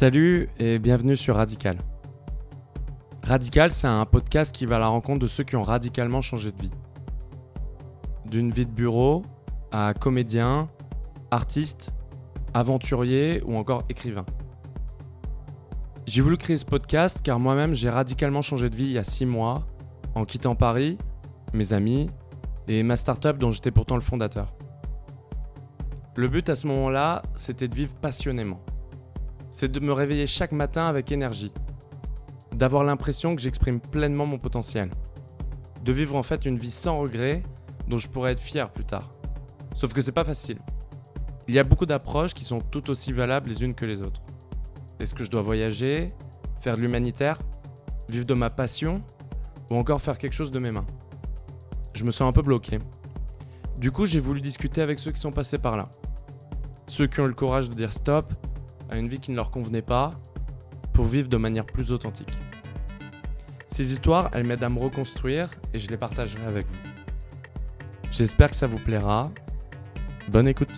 Salut et bienvenue sur Radical. Radical, c'est un podcast qui va à la rencontre de ceux qui ont radicalement changé de vie. D'une vie de bureau à comédien, artiste, aventurier ou encore écrivain. J'ai voulu créer ce podcast car moi-même j'ai radicalement changé de vie il y a 6 mois en quittant Paris, mes amis et ma startup dont j'étais pourtant le fondateur. Le but à ce moment-là, c'était de vivre passionnément c'est de me réveiller chaque matin avec énergie, d'avoir l'impression que j'exprime pleinement mon potentiel, de vivre en fait une vie sans regret dont je pourrais être fier plus tard. Sauf que c'est pas facile. Il y a beaucoup d'approches qui sont tout aussi valables les unes que les autres. Est-ce que je dois voyager, faire de l'humanitaire, vivre de ma passion ou encore faire quelque chose de mes mains? Je me sens un peu bloqué. Du coup, j'ai voulu discuter avec ceux qui sont passés par là. Ceux qui ont eu le courage de dire stop à une vie qui ne leur convenait pas pour vivre de manière plus authentique. Ces histoires, elles m'aident à me reconstruire et je les partagerai avec vous. J'espère que ça vous plaira. Bonne écoute